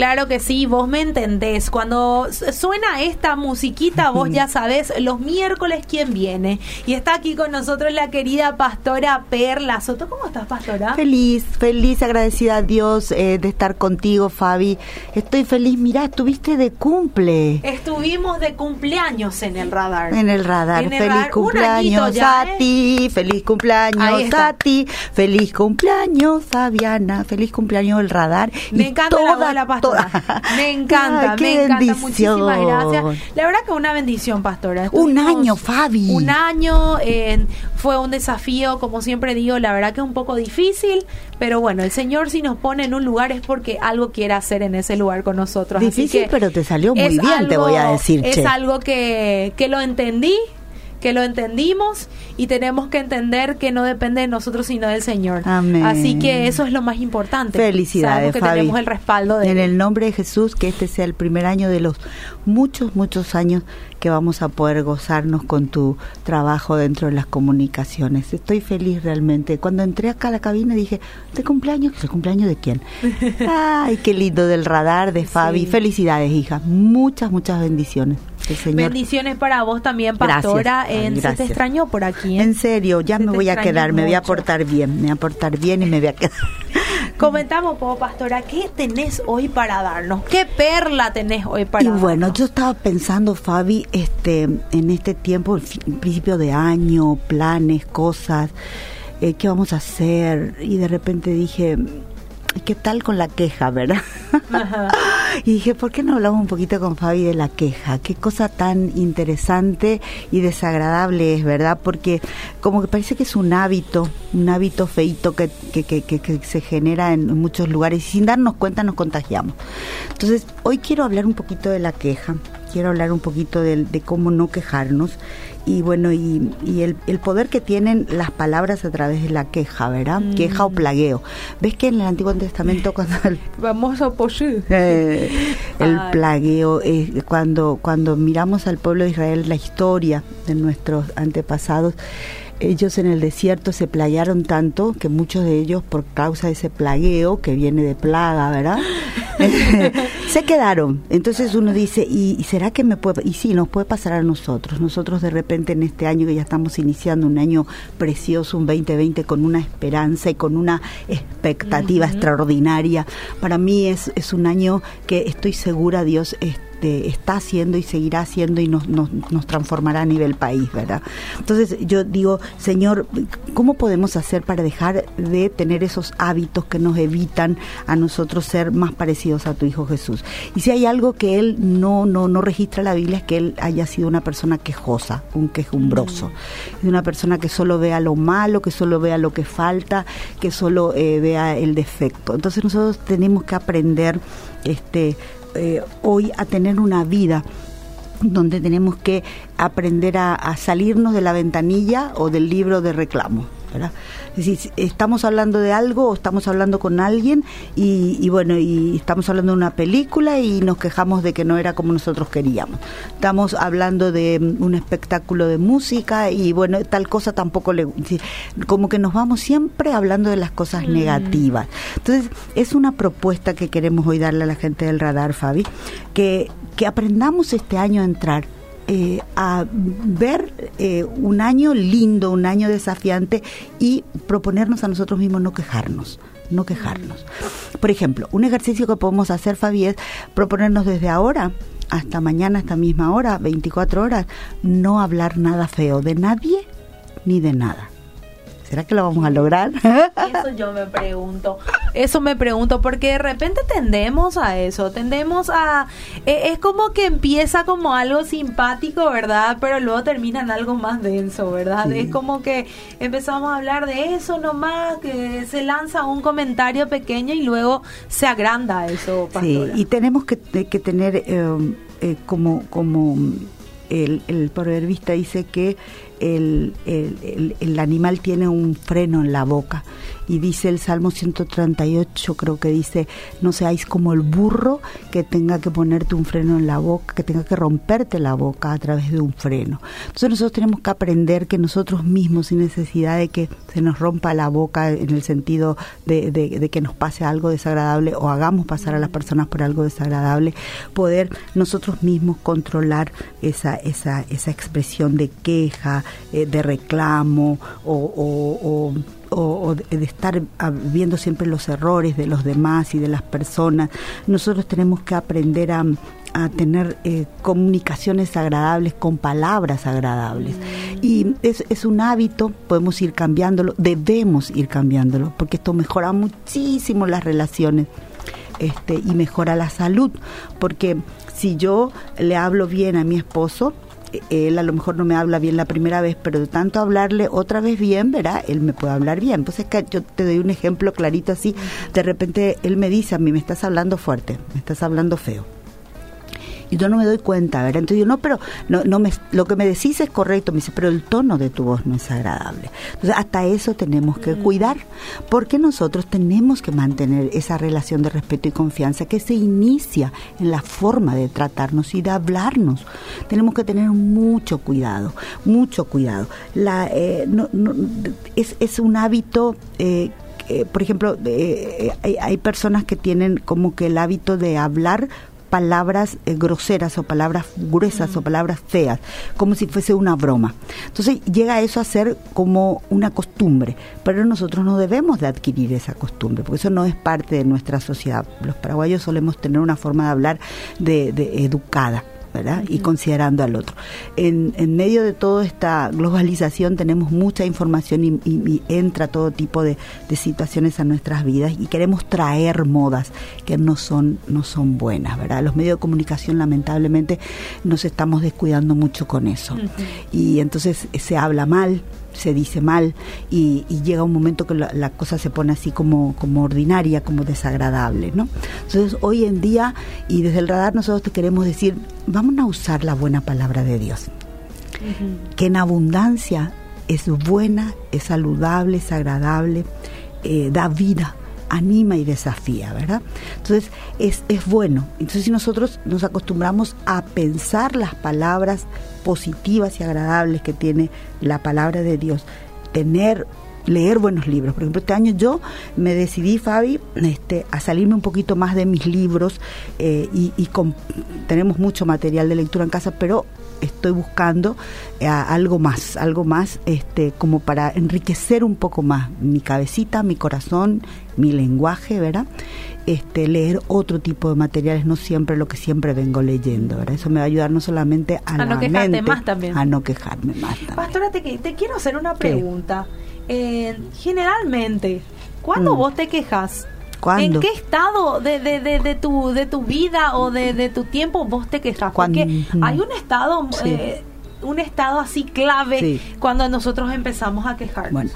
Claro que sí, vos me entendés. Cuando suena esta musiquita, vos ya sabés los miércoles quién viene. Y está aquí con nosotros la querida pastora Perla Soto. ¿Cómo estás, pastora? Feliz, feliz, agradecida a Dios eh, de estar contigo, Fabi. Estoy feliz. Mirá, estuviste de cumple. Estuvimos de cumpleaños en el radar. En el radar. feliz cumpleaños a ¿eh? ti. Feliz cumpleaños a ti. Feliz cumpleaños, Fabiana. Feliz cumpleaños el radar. Me encanta toda, la, pastora. Me encanta, me encanta. Muchísimas gracias. La verdad que una bendición, pastora. un año, Fabi. Un año. Eh, fue un desafío, como siempre digo, la verdad que un poco difícil, pero bueno, el Señor si nos pone en un lugar es porque algo quiere hacer en ese lugar con nosotros. Difícil, pero te salió muy bien, te voy a decir. Es algo que, que lo entendí, que lo entendimos y tenemos que entender que no depende de nosotros sino del Señor. Amén. Así que eso es lo más importante. Felicidades, que tenemos el respaldo de En el nombre de Jesús, que este sea el primer año de los muchos, muchos años que vamos a poder gozarnos con tu trabajo dentro de las comunicaciones. Estoy feliz realmente. Cuando entré acá a la cabina dije, ¿de cumpleaños? ¿De cumpleaños de quién? Ay, qué lindo del radar de Fabi. Felicidades, hija. Muchas, muchas bendiciones. Bendiciones para vos también, pastora. en, Se te extrañó por aquí. ¿eh? En serio, ya me voy a quedar, me voy a portar bien, me voy a portar bien y me voy a quedar. Comentamos, pastora, ¿qué tenés hoy para darnos? ¿Qué perla tenés hoy para darnos? Y bueno, yo estaba pensando, Fabi, este, en este tiempo, el principio de año, planes, cosas, eh, qué vamos a hacer, y de repente dije, ¿qué tal con la queja, verdad? y dije, ¿por qué no hablamos un poquito con Fabi de la queja? Qué cosa tan interesante y desagradable es, ¿verdad? Porque como que parece que es un hábito, un hábito feito que, que, que, que se genera en muchos lugares y sin darnos cuenta nos contagiamos. Entonces, hoy quiero hablar un poquito de la queja, quiero hablar un poquito de, de cómo no quejarnos y bueno, y, el, el, poder que tienen las palabras a través de la queja, ¿verdad? Mm. Queja o plagueo. ¿Ves que en el Antiguo Testamento cuando... El, Vamos a eh, el plagueo, eh, cuando, cuando miramos al pueblo de Israel, la historia de nuestros antepasados, ellos en el desierto se plaguearon tanto que muchos de ellos, por causa de ese plagueo que viene de plaga, ¿verdad? se quedaron. Entonces uno dice, ¿y, será que me puede.? Y sí, nos puede pasar a nosotros. Nosotros de repente en este año que ya estamos iniciando un año precioso, un 2020, con una esperanza y con una expectativa extraordinaria. Para mí es, es un año que estoy segura, Dios, este está haciendo y seguirá haciendo y nos, nos, nos transformará a nivel país, ¿verdad? Entonces yo digo, Señor, ¿cómo podemos hacer para dejar de tener esos hábitos que nos evitan a nosotros ser más parecidos a tu Hijo Jesús? Y si hay algo que Él no, no, no registra en la Biblia es que Él haya sido una persona quejosa, un quejumbroso, mm. una persona que solo vea lo malo, que solo vea lo que falta, que solo eh, vea el defecto. Entonces nosotros tenemos que aprender este eh, hoy a tener una vida donde tenemos que aprender a, salirnos de la ventanilla o del libro de reclamo. Es decir, estamos hablando de algo o estamos hablando con alguien y, bueno, y estamos hablando de una película y nos quejamos de que no era como nosotros queríamos. Estamos hablando de mm, un espectáculo de música y bueno, tal cosa tampoco le... Como que nos vamos siempre hablando de las cosas mm. negativas. Entonces, es una propuesta que queremos hoy darle a la gente del radar, Fabi, que, que aprendamos este año a entrar eh, a ver eh, un año lindo, un año desafiante y proponernos a nosotros mismos no quejarnos no quejarnos. Por ejemplo, un ejercicio que podemos hacer, Fabi, es proponernos desde ahora hasta mañana, esta misma hora, 24 horas, no hablar nada feo de nadie ni de nada. ¿Será que lo vamos a lograr? Eso yo me pregunto. Eso me pregunto, porque de repente tendemos a eso, tendemos a... E, es como que empieza como algo simpático, ¿verdad? Pero luego termina en algo más denso, ¿verdad? Es como que empezamos a hablar de eso nomás, que se lanza un comentario pequeño y luego se agranda eso. Sí, y tenemos que, que tener eh, eh, como... como el, el proverbista dice que el, el, el, animal tiene un freno en la boca y dice el Salmo 138, creo que dice, no seáis como el burro que tenga que ponerte un freno en la boca, que tenga que romperte la boca a través de un freno. Entonces nosotros tenemos que aprender que nosotros mismos, sin necesidad de que se nos rompa la boca en el sentido de, de, que nos pase algo desagradable o hagamos pasar a las personas por algo desagradable, poder nosotros mismos controlar esa, esa, esa expresión de queja, eh, de reclamo o o, de estar viendo siempre los errores de los demás y de las personas. Nosotros tenemos que aprender a, tener eh, comunicaciones agradables con palabras agradables. Y es, es un hábito, podemos ir cambiándolo, debemos ir cambiándolo, porque esto mejora muchísimo las relaciones. Este, y mejora la salud, porque si yo le hablo bien a mi esposo, él a lo mejor no me habla bien la primera vez, pero de tanto hablarle otra vez bien, verá, él me puede hablar bien. Pues es que yo te doy un ejemplo clarito así, de repente él me dice a mí, me estás hablando fuerte, me estás hablando feo y yo no me doy cuenta, ¿verdad? Entonces yo, no, pero no, no me, lo que me decís es correcto, me dice, pero el tono de tu voz no es agradable. Entonces hasta eso tenemos que mm. cuidar, porque nosotros tenemos que mantener esa relación de respeto y confianza que se inicia en la forma de tratarnos y de hablarnos. Tenemos que tener mucho cuidado, mucho cuidado. La, eh, no, no, es, es un hábito... Eh, por ejemplo, eh, hay, hay, personas que tienen como que el hábito de hablar palabras eh, groseras o palabras gruesas o palabras feas, como si fuese una broma. Entonces llega eso a ser como una costumbre, pero nosotros no debemos de adquirir esa costumbre, porque eso no es parte de nuestra sociedad. Los paraguayos solemos tener una forma de hablar de, de educada. ¿Verdad? Y considerando al otro. En, en, medio de toda esta globalización tenemos mucha información y, entra todo tipo de, de, situaciones a nuestras vidas y queremos traer modas que no son, no son buenas, ¿verdad? Los medios de comunicación lamentablemente nos estamos descuidando mucho con eso. Y entonces se habla mal, se dice mal y, llega un momento que la, cosa se pone así como, como ordinaria, como desagradable, ¿no? Entonces hoy en día y desde el radar nosotros te queremos decir, vamos a usar la buena palabra de Dios, que en abundancia es buena, es saludable, es agradable, eh, da vida anima y desafía, ¿verdad? Entonces es, es bueno. Entonces si nosotros nos acostumbramos a pensar las palabras positivas y agradables que tiene la palabra de Dios, tener leer buenos libros. Por ejemplo, este año yo me decidí, Fabi, este, a salirme un poquito más de mis libros eh, y, tenemos mucho material de lectura en casa, pero estoy buscando eh, algo más, algo más este, como para enriquecer un poco más mi cabecita, mi corazón, mi lenguaje, ¿verdad? Este, leer otro tipo de materiales, no siempre lo que siempre vengo leyendo, ¿verdad? Eso me va a ayudar no solamente a, no quejarte más también. A no quejarme más también. Pastora, te, te quiero hacer una pregunta. Eh, generalmente, ¿cuándo mm. vos te quejas? ¿En qué estado de, de, de, tu, de tu vida o de, tu tiempo vos te quejas? Porque hay un estado... Eh, un estado así clave cuando nosotros empezamos a quejarnos. Bueno,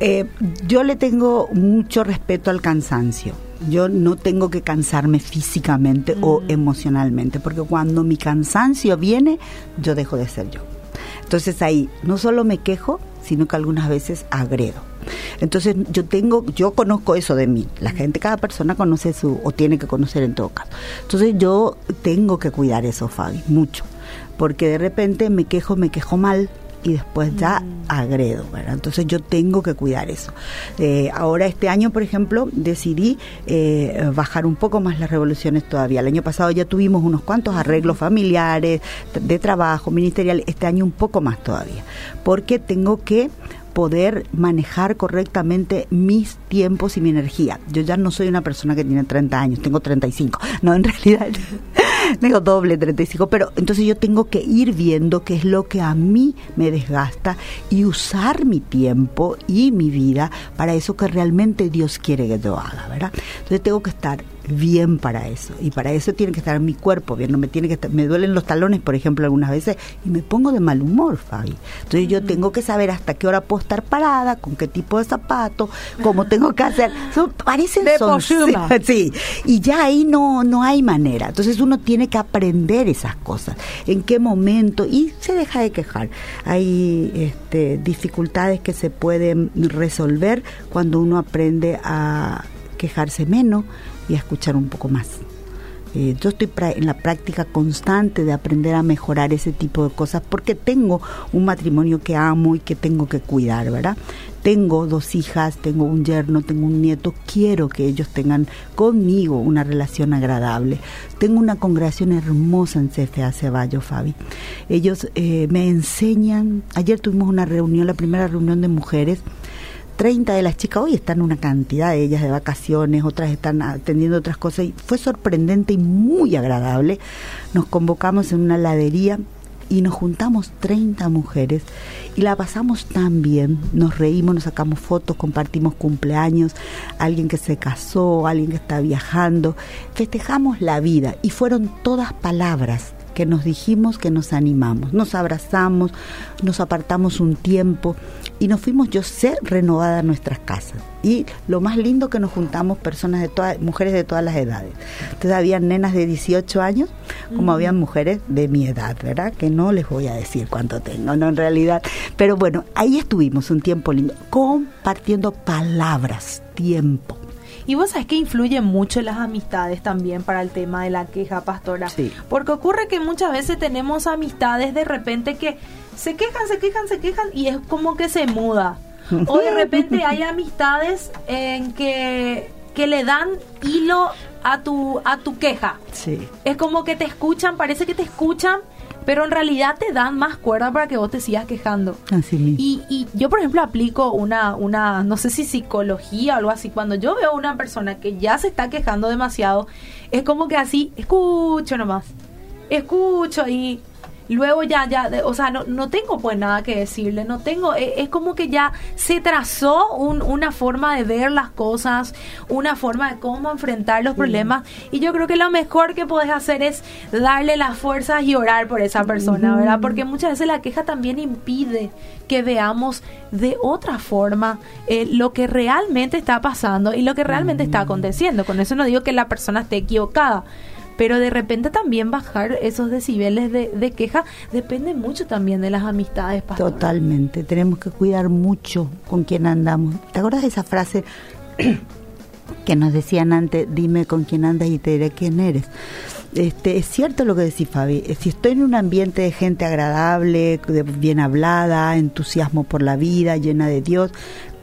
eh, yo le tengo mucho respeto al cansancio. Yo no tengo que cansarme físicamente o mm. emocionalmente, porque cuando mi cansancio viene, yo dejo de ser yo. Entonces ahí no solo me quejo, sino que algunas veces agredo. Entonces yo tengo, yo conozco eso de mí. La gente, cada persona conoce su, o tiene que conocer en todo caso. Entonces yo tengo que cuidar eso, Fabi, mucho. Porque de repente me quejo, me quejo mal, y después ya mm. agredo, ¿verdad? Entonces yo tengo que cuidar eso. Eh, ahora este año, por ejemplo, decidí eh, bajar un poco más las revoluciones todavía. El año pasado ya tuvimos unos cuantos arreglos familiares, de trabajo, ministerial, este año un poco más todavía, porque tengo que poder manejar correctamente mis tiempos y mi energía. Yo ya no soy una persona que tiene 30 años, tengo 35. No, en realidad tengo doble 35, pero entonces yo tengo que ir viendo qué es lo que a mí me desgasta y usar mi tiempo y mi vida para eso que realmente Dios quiere que yo haga, ¿verdad? Entonces tengo que estar bien para eso. Y para eso tiene que estar mi cuerpo bien. No me tiene que me duelen los talones por ejemplo algunas veces y me pongo de mal humor Fabi. Entonces yo tengo que saber hasta qué hora puedo estar parada con qué tipo de zapato cómo tengo que hacer. Son, parecen son, sí, y ya ahí no no hay manera. Entonces uno tiene que aprender esas cosas. En qué momento y se deja de quejar. Hay este, dificultades que se pueden resolver cuando uno aprende a quejarse menos y a escuchar un poco más. Eh, yo estoy en la práctica constante de aprender a mejorar ese tipo de cosas porque tengo un matrimonio que amo y que tengo que cuidar, ¿verdad? Tengo dos hijas, tengo un yerno, tengo un nieto, quiero que ellos tengan conmigo una relación agradable. Tengo una congregación hermosa en CFA Ceballos, Fabi. Ellos eh, me enseñan, ayer tuvimos una reunión, la primera reunión de mujeres, 30 de las chicas, hoy están una cantidad de ellas de vacaciones, otras están atendiendo otras cosas y fue sorprendente y muy agradable. Nos convocamos en una ladería y nos juntamos 30 mujeres y la pasamos tan bien, nos reímos, nos sacamos fotos, compartimos cumpleaños, alguien que se casó, alguien que está viajando, festejamos la vida y fueron todas palabras que nos dijimos que nos animamos, nos abrazamos, nos apartamos un tiempo y nos fuimos yo sé renovada en nuestras casas. Y lo más lindo que nos juntamos personas de todas, mujeres de todas las edades. Entonces había nenas de 18 años, como habían mujeres de mi edad, ¿verdad? Que no les voy a decir cuánto tengo, no en realidad. Pero bueno, ahí estuvimos un tiempo lindo, compartiendo palabras, tiempo. Y vos sabés que influye mucho las amistades también para el tema de la queja, pastora. Sí. Porque ocurre que muchas veces tenemos amistades de repente que se quejan, se quejan, se quejan y es como que se muda. O de repente hay amistades en que, que le dan hilo a tu, a tu queja. Sí. Es como que te escuchan, parece que te escuchan, pero en realidad te dan más cuerda para que vos te sigas quejando. Así mismo. Y, y yo, por ejemplo, aplico una, una, no sé si psicología o algo así. Cuando yo veo a una persona que ya se está quejando demasiado, es como que así, escucho nomás, escucho y luego ya, ya, o sea, no, no tengo pues nada que decirle, no tengo, e, es, como que ya se trazó un, una forma de ver las cosas, una forma de cómo enfrentar los problemas y yo creo que lo mejor que puedes hacer es darle las fuerzas y orar por esa persona, ¿verdad? Porque muchas veces la queja también impide que veamos de otra forma eh, lo que realmente está pasando y lo que realmente está aconteciendo. Con eso no digo que la persona esté equivocada, pero de repente también bajar esos decibeles de, queja depende mucho también de las amistades. Totalmente, tenemos que cuidar mucho con quién andamos. ¿Te acuerdas de esa frase que nos decían antes, dime con quién andas y te diré quién eres? Este, es cierto lo que decís, Fabi. Si estoy en un ambiente de gente agradable, bien hablada, entusiasmo por la vida, llena de Dios,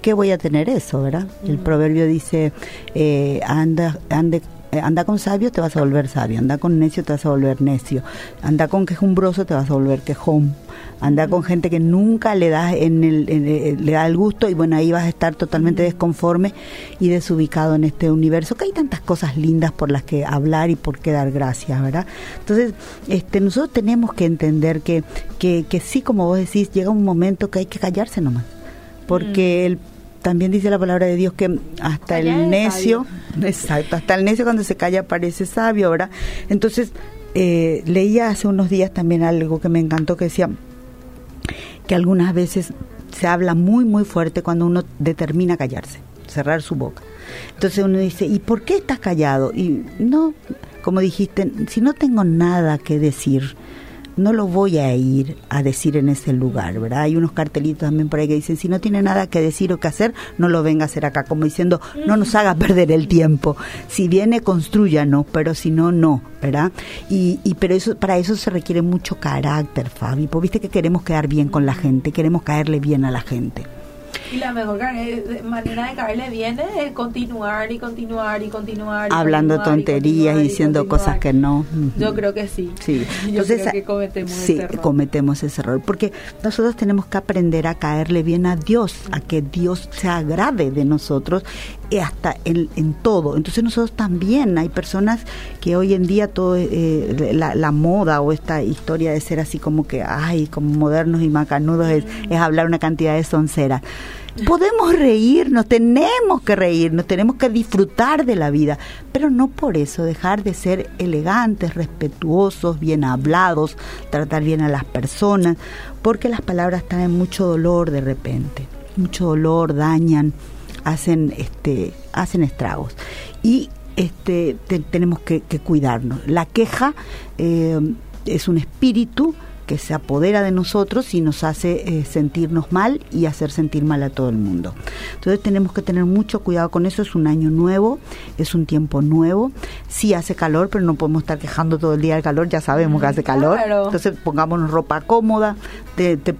¿qué voy a tener eso, verdad? El proverbio dice, eh, anda, ande anda con sabio te vas a volver sabio, anda con necio te vas a volver necio, anda con quejumbroso te vas a volver quejón, anda con gente que nunca le da en el, eh, le da el gusto y bueno ahí vas a estar totalmente desconforme y desubicado en este universo que hay tantas cosas lindas por las que hablar y por qué dar gracias, ¿verdad? Entonces este nosotros tenemos que entender que que, que sí como vos decís llega un momento que hay que callarse nomás porque el también dice la palabra de Dios que hasta el necio, exacto, hasta el necio cuando se calla parece sabio, ¿verdad? Entonces, eh, leía hace unos días también algo que me encantó que decía que algunas veces se habla muy, muy fuerte cuando uno determina callarse, cerrar su boca. Entonces uno dice, ¿y por qué estás callado? Y no, como dijiste, si no tengo nada que decir, no lo voy a ir a decir en ese lugar, ¿verdad? Hay unos cartelitos también por ahí que dicen, si no tiene nada que decir o que hacer, no lo venga a hacer acá, como diciendo, no nos haga perder el tiempo. Si viene, construyanos, pero si no, no, ¿verdad? Y, y pero eso, para eso se requiere mucho carácter, Fabi, porque viste que queremos quedar bien con la gente, queremos caerle bien a la gente. Y la mejor manera de caerle bien es continuar y continuar y continuar. Hablando tonterías y, diciendo cosas que no. Yo creo que sí. Sí. Entonces, creo que cometemos sí, ese error. cometemos ese error. Porque nosotros tenemos que aprender a caerle bien a Dios, a que Dios se agrade de nosotros eh, hasta en, en, todo. Entonces nosotros también hay personas que hoy en día todo eh, la, la, moda o esta historia de ser así como que, ay, como modernos y macanudos es, es hablar una cantidad de sonceras Podemos reírnos, tenemos que reírnos, tenemos que disfrutar de la vida, pero no por eso dejar de ser elegantes, respetuosos, bien hablados, tratar bien a las personas, porque las palabras traen mucho dolor de repente, mucho dolor, dañan, hacen este hacen estragos. Y este tenemos que, cuidarnos. La queja eh, es un espíritu que se apodera de nosotros y nos hace eh, sentirnos mal y hacer sentir mal a todo el mundo. Entonces tenemos que tener mucho cuidado con eso, es un año nuevo, es un tiempo nuevo, sí hace calor, pero no podemos estar quejando todo el día del calor, ya sabemos que hace calor, entonces pongámonos ropa cómoda,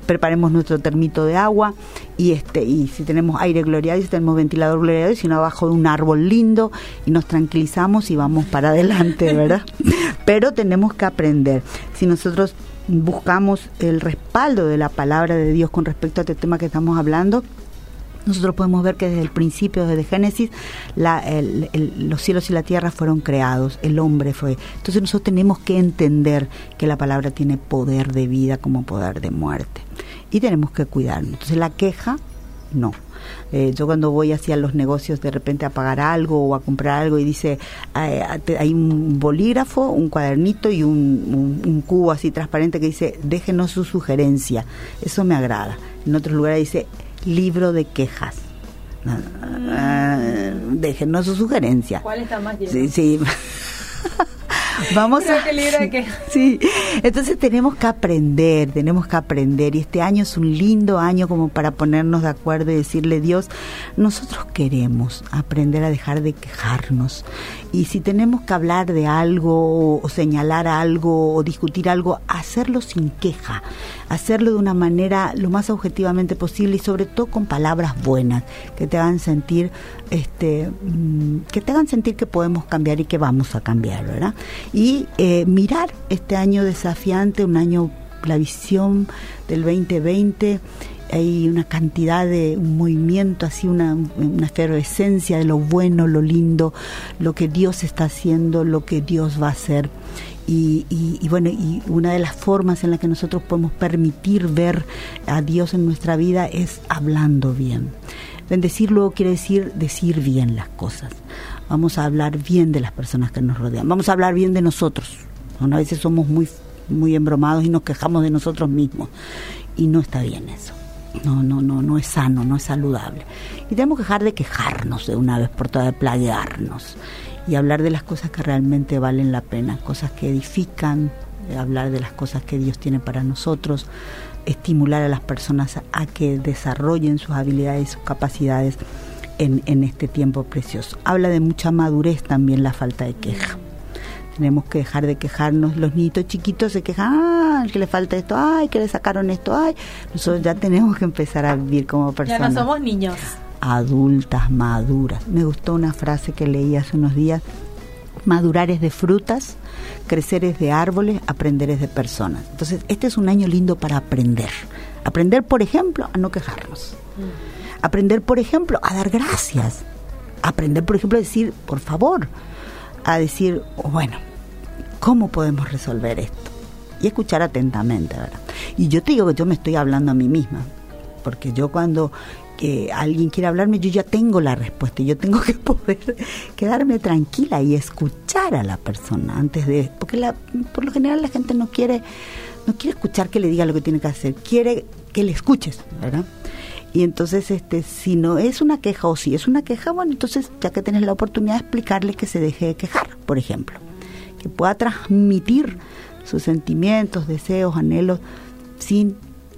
preparemos nuestro termito de agua y este y si tenemos aire gloriado, si tenemos ventilador gloriado, y si no abajo de un árbol lindo y nos tranquilizamos y vamos para adelante, ¿verdad? pero tenemos que aprender. Si nosotros buscamos el respaldo de la palabra de Dios con respecto a este tema que estamos hablando, nosotros podemos ver que desde el principio, desde Génesis, los cielos y la tierra fueron creados, el hombre fue. Entonces nosotros tenemos que entender que la palabra tiene poder de vida como poder de muerte. Y tenemos que cuidarnos. Entonces la queja, no. Eh, yo cuando voy hacia los negocios de repente a pagar algo o a comprar algo y dice, hay, un bolígrafo, un cuadernito y un, cubo así transparente que dice, déjenos su sugerencia. Eso me agrada. En otros lugares dice, libro de quejas. Ah, déjenos su sugerencia. ¿Cuál está más lleno? Sí, sí. Vamos a. Sí. Entonces tenemos que aprender, tenemos que aprender. Y este año es un lindo año como para ponernos de acuerdo y decirle, Dios, nosotros queremos aprender a dejar de quejarnos. Y si tenemos que hablar de algo, o señalar algo, o discutir algo, hacerlo sin queja, hacerlo de una manera lo más objetivamente posible y sobre todo con palabras buenas que te hagan sentir, este, mm, que te hagan sentir que podemos cambiar y que vamos a cambiar, ¿verdad? Y eh, mirar este año desafiante, un año, la visión del 2020 hay una cantidad de un movimiento, así una, una efervescencia de lo bueno, lo lindo, lo que Dios está haciendo, lo que Dios va a hacer. Y, y, bueno, y una de las formas en la que nosotros podemos permitir ver a Dios en nuestra vida es hablando bien. Bendecir luego quiere decir decir bien las cosas vamos a hablar bien de las personas que nos rodean, vamos a hablar bien de nosotros. A veces somos muy, muy embromados y nos quejamos de nosotros mismos y no está bien eso. No, no, no, no es sano, no es saludable. Y tenemos que dejar de quejarnos de una vez por todas, de plaguearnos y hablar de las cosas que realmente valen la pena, cosas que edifican, hablar de las cosas que Dios tiene para nosotros, estimular a las personas a que desarrollen sus habilidades y sus capacidades en, este tiempo precioso. Habla de mucha madurez también la falta de queja. Tenemos que dejar de quejarnos. Los niñitos chiquitos se quejan, ah, que le falta esto, ay, que le sacaron esto, ay. Nosotros ya tenemos que empezar a vivir como personas. Ya no somos niños. Adultas, maduras. Me gustó una frase que leí hace unos días. Madurar es de frutas, crecer es de árboles, aprender es de personas. Entonces, este es un año lindo para aprender. Aprender, por ejemplo, a no quejarnos. Aprender, por ejemplo, a dar gracias. Aprender, por ejemplo, a decir, por favor. A decir, oh, bueno, ¿cómo podemos resolver esto? Y escuchar atentamente, ¿verdad? Y yo te digo que yo me estoy hablando a mí misma. Porque yo cuando alguien quiere hablarme, yo ya tengo la respuesta. Yo tengo que poder quedarme tranquila y escuchar a la persona antes de... Porque la, por lo general la gente no quiere, no quiere escuchar que le diga lo que tiene que hacer. Quiere que le escuches, ¿verdad? Y entonces, este, si no es una queja o si es una queja, bueno, entonces ya que tienes la oportunidad de explicarle que se deje de quejar, por ejemplo, que pueda transmitir sus sentimientos, deseos, anhelos, sin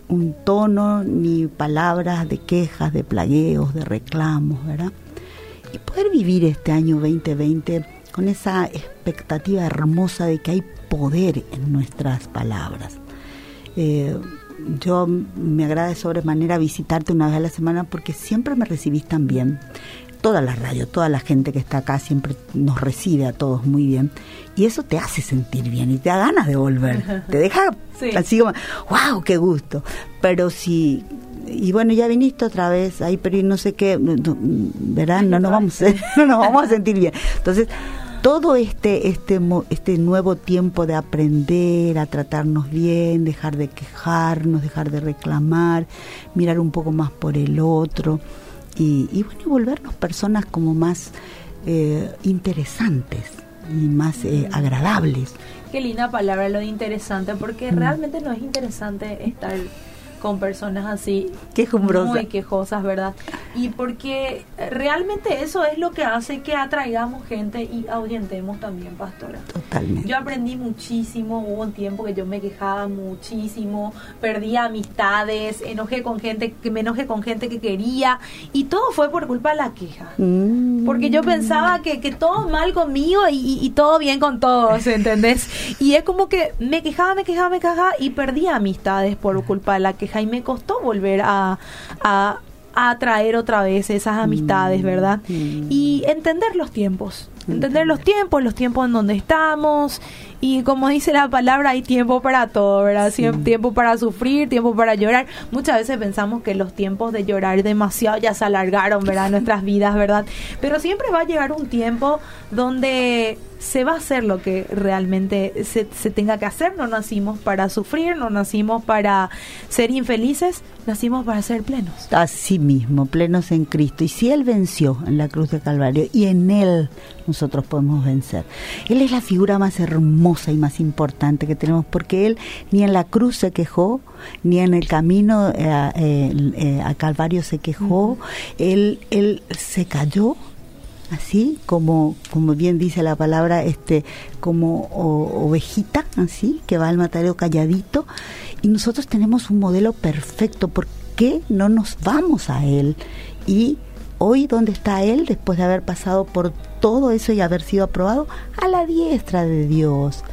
un tono ni palabras de quejas, de plagueos, de reclamos, ¿verdad? Y poder vivir este año 2020 con esa expectativa hermosa de que hay poder en nuestras palabras. Eh, yo me agrada sobremanera visitarte una vez a la semana porque siempre me recibís tan bien. Toda la radio, toda la gente que está acá siempre nos recibe a todos muy bien. Y eso te hace sentir bien y te da ganas de volver. Te deja así como, wow, qué gusto. Pero si y bueno, ya viniste otra vez ahí, pero no sé qué, ¿verdad? No nos vamos, no nos vamos a sentir bien. Entonces, todo este, este, este nuevo tiempo de aprender a tratarnos bien, dejar de quejarnos, dejar de reclamar, mirar un poco más por el otro y, y bueno, y volvernos personas como más eh, interesantes y más eh, agradables. Qué linda palabra lo de interesante, porque mm. realmente no es interesante estar con personas así muy quejosas, ¿verdad? Y porque realmente eso es lo que hace que atraigamos gente y ahuyentemos también, pastora. Totalmente. Yo aprendí muchísimo, hubo un tiempo que yo me quejaba muchísimo, perdí amistades, enojé con gente, que me enojé con gente que quería y todo fue por culpa de la queja. Mm. Porque yo pensaba que, que todo mal conmigo y, y, todo bien con todos, ¿entendés? Y es como que me quejaba, me quejaba, me quejaba y perdí amistades por culpa de la queja y me costó volver a, a, atraer otra vez esas amistades, mm, ¿verdad? Mm. Y entender los tiempos, entender los tiempos, los tiempos en donde estamos y como dice la palabra, hay tiempo para todo, ¿verdad? Tiempo para sufrir, tiempo para llorar. Muchas veces pensamos que los tiempos de llorar demasiado ya se alargaron, ¿verdad? Nuestras vidas, ¿verdad? Pero siempre va a llegar un tiempo donde se va a hacer lo que realmente se, se, tenga que hacer. No nacimos para sufrir, no nacimos para ser infelices, nacimos para ser plenos. Así mismo, plenos en Cristo. Y si Él venció en la cruz de Calvario y en Él nosotros podemos vencer. Él es la figura más hermosa y más importante que tenemos porque Él ni en la cruz se quejó, ni en el camino eh, eh, eh, a Calvario se quejó, él, él se cayó así como como bien dice la palabra este como ovejita así que va al matadero calladito. Y nosotros tenemos un modelo perfecto ¿por qué no nos vamos a él y hoy dónde está él después de haber pasado por todo eso y haber sido aprobado a la diestra de Dios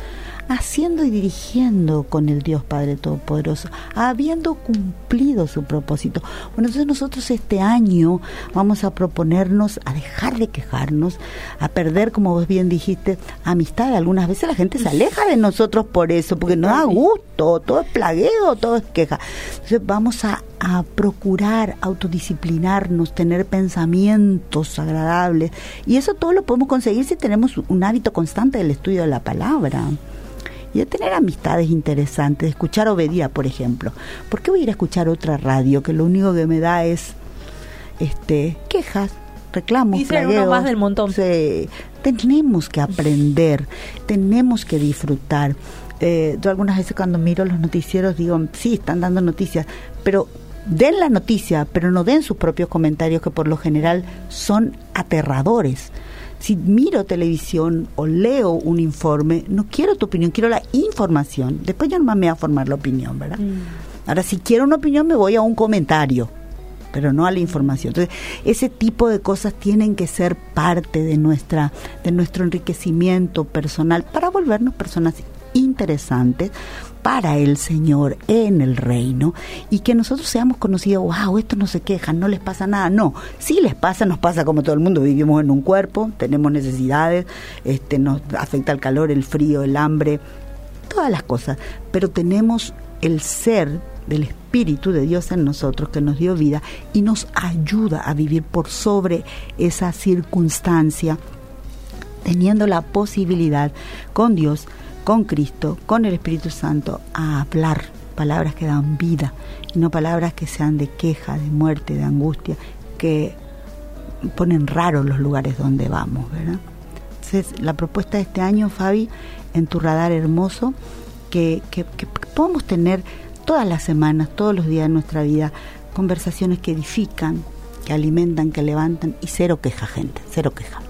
haciendo y dirigiendo con el Dios Padre Todopoderoso, habiendo cumplido su propósito. Bueno, entonces nosotros este año vamos a proponernos a dejar de quejarnos, a perder, como vos bien dijiste, amistad. Algunas veces la gente se aleja de nosotros por eso, porque no da gusto, todo es plagueo, todo es queja. Entonces vamos a, a procurar autodisciplinarnos, tener pensamientos agradables. Y eso todo lo podemos conseguir si tenemos un hábito constante del estudio de la palabra y de tener amistades interesantes, de escuchar Obedía, por ejemplo. ¿Por qué voy a ir a escuchar otra radio que lo único que me da es este quejas, reclamos, y uno más del montón. tenemos que aprender, tenemos que disfrutar. Eh, yo algunas veces cuando miro los noticieros digo, sí, están dando noticias, pero den la noticia, pero no den sus propios comentarios que por lo general son aterradores si miro televisión o leo un informe, no quiero tu opinión, quiero la información. Después yo no me voy a formar la opinión, ¿verdad? Mm. Ahora, si quiero una opinión, me voy a un comentario, pero no a la información. Entonces, ese tipo de cosas tienen que ser parte de nuestra, de nuestro enriquecimiento personal para volvernos personas interesantes, para el Señor en el reino y que nosotros seamos conocidos, wow, esto no se quejan, no les pasa nada. No, sí les pasa, nos pasa como todo el mundo, vivimos en un cuerpo, tenemos necesidades, este, nos afecta el calor, el frío, el hambre, todas las cosas, pero tenemos el ser del Espíritu de Dios en nosotros que nos dio vida y nos ayuda a vivir por sobre esa circunstancia, teniendo la posibilidad con Dios con Cristo, con el Espíritu Santo, a hablar palabras que dan vida y no palabras que sean de queja, de muerte, de angustia, que ponen raros los lugares donde vamos, ¿verdad? Entonces, la propuesta de este año, Fabi, en tu radar hermoso, que, que, que podamos tener todas las semanas, todos los días de nuestra vida, conversaciones que edifican, que alimentan, que levantan y cero queja, gente, cero queja.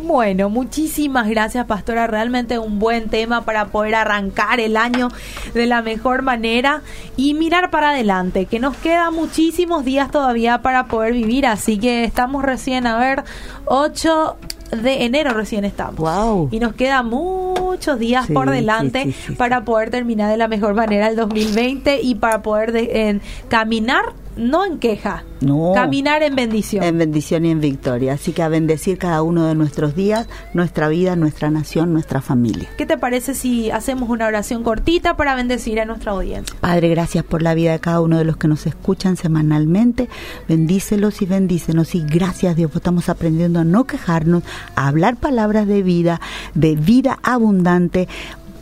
Bueno, muchísimas gracias, Pastora. Realmente un buen tema para poder arrancar el año de la mejor manera y mirar para adelante, que nos quedan muchísimos días todavía para poder vivir, así que estamos recién a ver 8 de enero recién estamos. Wow. Y nos quedan muchos días por delante para poder terminar de la mejor manera el 2020 y para poder caminar no en queja, No. caminar en bendición. En bendición y en victoria. Así que a bendecir cada uno de nuestros días, nuestra vida, nuestra nación, nuestra familia. ¿Qué te parece si hacemos una oración cortita para bendecir a nuestra audiencia? Padre, gracias por la vida de cada uno de los que nos escuchan semanalmente. Bendícelos y bendícenos. Y gracias, Dios, estamos aprendiendo a no quejarnos, a hablar palabras de vida, de vida abundante.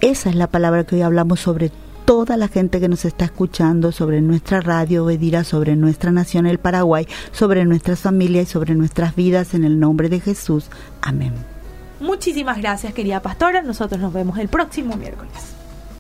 Esa es la palabra que hoy hablamos sobre toda la gente que nos está escuchando, sobre nuestra radio Obedira, sobre nuestra nación, el Paraguay, sobre nuestras familias y sobre nuestras vidas, en el nombre de Jesús. Amén. Muchísimas gracias, querida pastora. Nosotros nos vemos el próximo miércoles.